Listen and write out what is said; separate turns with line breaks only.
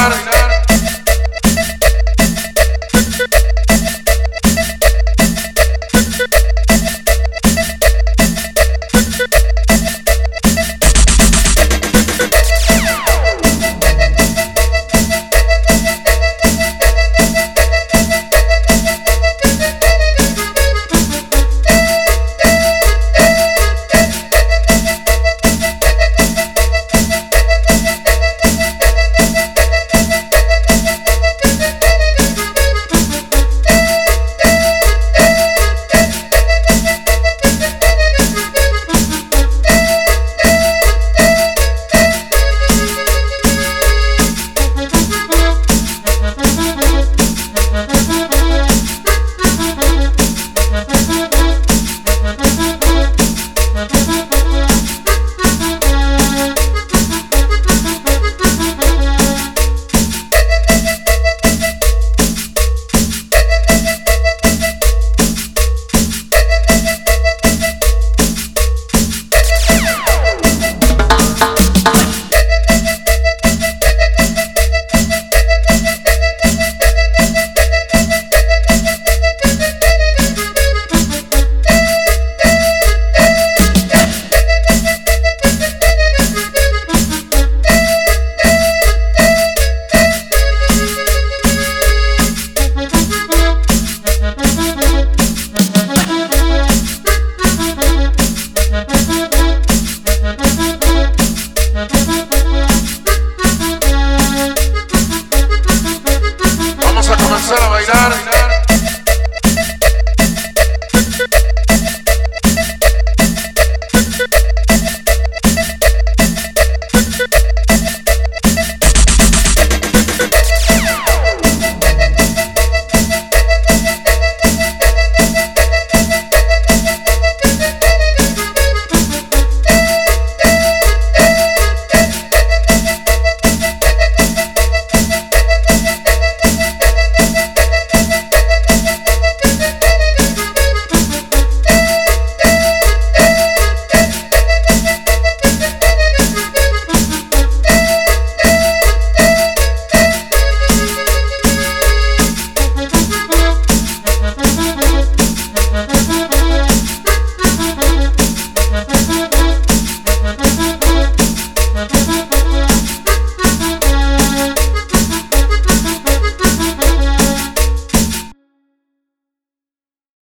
up.